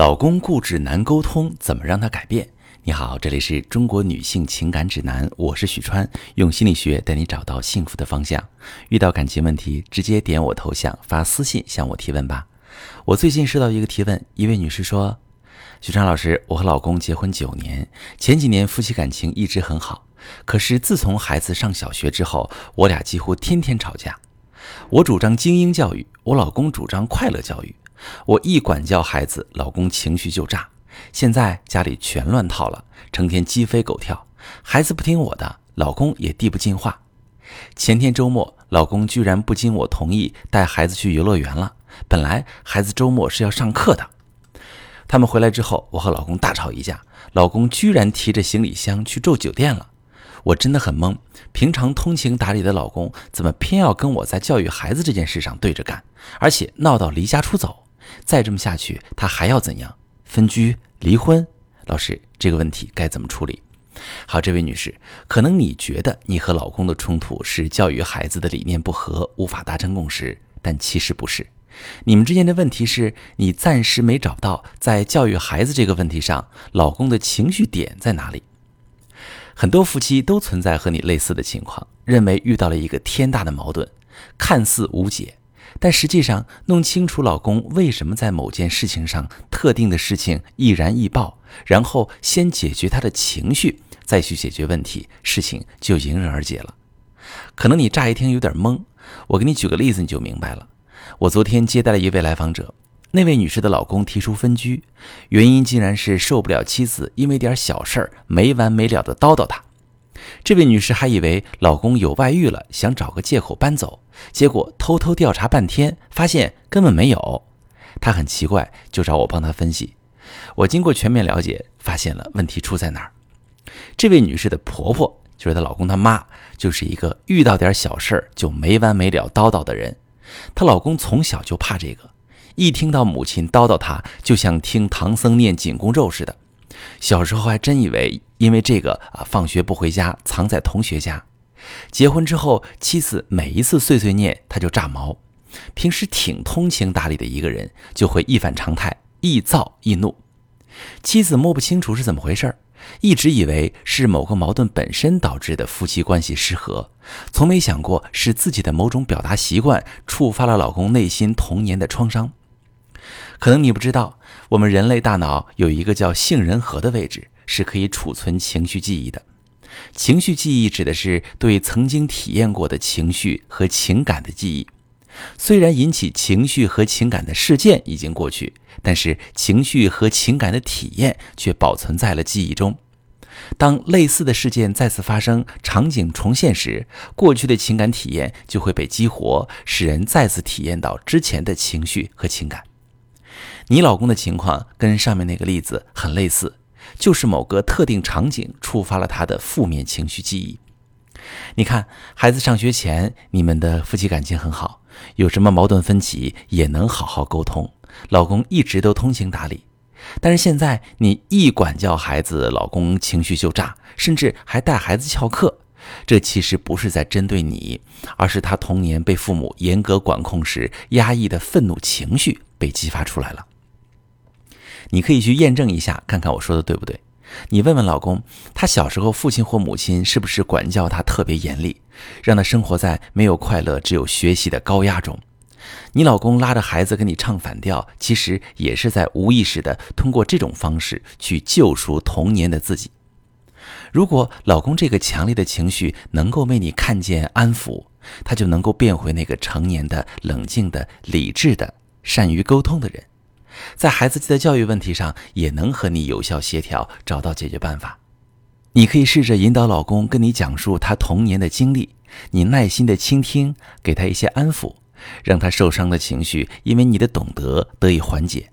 老公固执难沟通，怎么让他改变？你好，这里是中国女性情感指南，我是许川，用心理学带你找到幸福的方向。遇到感情问题，直接点我头像发私信向我提问吧。我最近收到一个提问，一位女士说：“许川老师，我和老公结婚九年，前几年夫妻感情一直很好，可是自从孩子上小学之后，我俩几乎天天吵架。我主张精英教育，我老公主张快乐教育。”我一管教孩子，老公情绪就炸。现在家里全乱套了，成天鸡飞狗跳，孩子不听我的，老公也递不进话。前天周末，老公居然不经我同意带孩子去游乐园了。本来孩子周末是要上课的。他们回来之后，我和老公大吵一架，老公居然提着行李箱去住酒店了。我真的很懵，平常通情达理的老公，怎么偏要跟我在教育孩子这件事上对着干，而且闹到离家出走？再这么下去，他还要怎样？分居、离婚？老师，这个问题该怎么处理？好，这位女士，可能你觉得你和老公的冲突是教育孩子的理念不合，无法达成共识，但其实不是。你们之间的问题是你暂时没找到在教育孩子这个问题上，老公的情绪点在哪里？很多夫妻都存在和你类似的情况，认为遇到了一个天大的矛盾，看似无解。但实际上，弄清楚老公为什么在某件事情上特定的事情易燃易爆，然后先解决他的情绪，再去解决问题，事情就迎刃而解了。可能你乍一听有点懵，我给你举个例子你就明白了。我昨天接待了一位来访者，那位女士的老公提出分居，原因竟然是受不了妻子因为点小事儿没完没了的叨叨他。这位女士还以为老公有外遇了，想找个借口搬走。结果偷偷调查半天，发现根本没有。她很奇怪，就找我帮她分析。我经过全面了解，发现了问题出在哪儿。这位女士的婆婆，就是她老公他妈，就是一个遇到点小事儿就没完没了叨叨的人。她老公从小就怕这个，一听到母亲叨叨他，就像听唐僧念紧箍咒似的。小时候还真以为因为这个啊，放学不回家，藏在同学家。结婚之后，妻子每一次碎碎念，他就炸毛。平时挺通情达理的一个人，就会一反常态，易躁易怒。妻子摸不清楚是怎么回事儿一直以为是某个矛盾本身导致的夫妻关系失和，从没想过是自己的某种表达习惯触发了老公内心童年的创伤。可能你不知道，我们人类大脑有一个叫杏仁核的位置，是可以储存情绪记忆的。情绪记忆指的是对曾经体验过的情绪和情感的记忆。虽然引起情绪和情感的事件已经过去，但是情绪和情感的体验却保存在了记忆中。当类似的事件再次发生，场景重现时，过去的情感体验就会被激活，使人再次体验到之前的情绪和情感。你老公的情况跟上面那个例子很类似。就是某个特定场景触发了他的负面情绪记忆。你看，孩子上学前，你们的夫妻感情很好，有什么矛盾分歧也能好好沟通，老公一直都通情达理。但是现在你一管教孩子，老公情绪就炸，甚至还带孩子翘课。这其实不是在针对你，而是他童年被父母严格管控时压抑的愤怒情绪被激发出来了。你可以去验证一下，看看我说的对不对。你问问老公，他小时候父亲或母亲是不是管教他特别严厉，让他生活在没有快乐、只有学习的高压中？你老公拉着孩子跟你唱反调，其实也是在无意识的通过这种方式去救赎童年的自己。如果老公这个强烈的情绪能够被你看见、安抚，他就能够变回那个成年的、冷静的、理智的、善于沟通的人。在孩子的教育问题上，也能和你有效协调，找到解决办法。你可以试着引导老公跟你讲述他童年的经历，你耐心的倾听，给他一些安抚，让他受伤的情绪因为你的懂得得以缓解。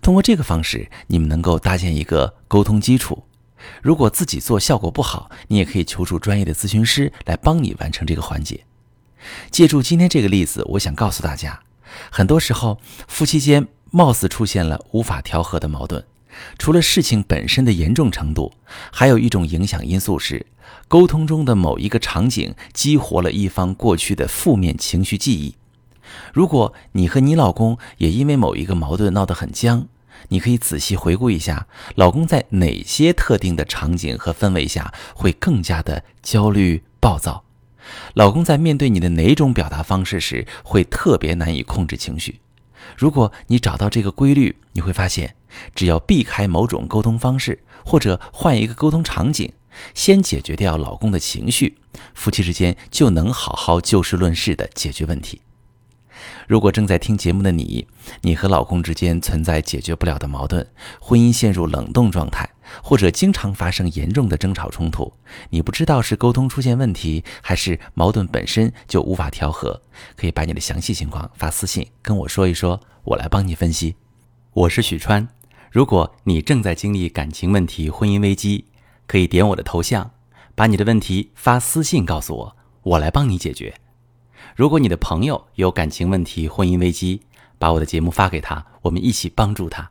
通过这个方式，你们能够搭建一个沟通基础。如果自己做效果不好，你也可以求助专业的咨询师来帮你完成这个环节。借助今天这个例子，我想告诉大家，很多时候夫妻间。貌似出现了无法调和的矛盾，除了事情本身的严重程度，还有一种影响因素是沟通中的某一个场景激活了一方过去的负面情绪记忆。如果你和你老公也因为某一个矛盾闹得很僵，你可以仔细回顾一下，老公在哪些特定的场景和氛围下会更加的焦虑暴躁？老公在面对你的哪种表达方式时会特别难以控制情绪？如果你找到这个规律，你会发现，只要避开某种沟通方式，或者换一个沟通场景，先解决掉老公的情绪，夫妻之间就能好好就事论事的解决问题。如果正在听节目的你，你和老公之间存在解决不了的矛盾，婚姻陷入冷冻状态，或者经常发生严重的争吵冲突，你不知道是沟通出现问题，还是矛盾本身就无法调和，可以把你的详细情况发私信跟我说一说，我来帮你分析。我是许川，如果你正在经历感情问题、婚姻危机，可以点我的头像，把你的问题发私信告诉我，我来帮你解决。如果你的朋友有感情问题、婚姻危机，把我的节目发给他，我们一起帮助他。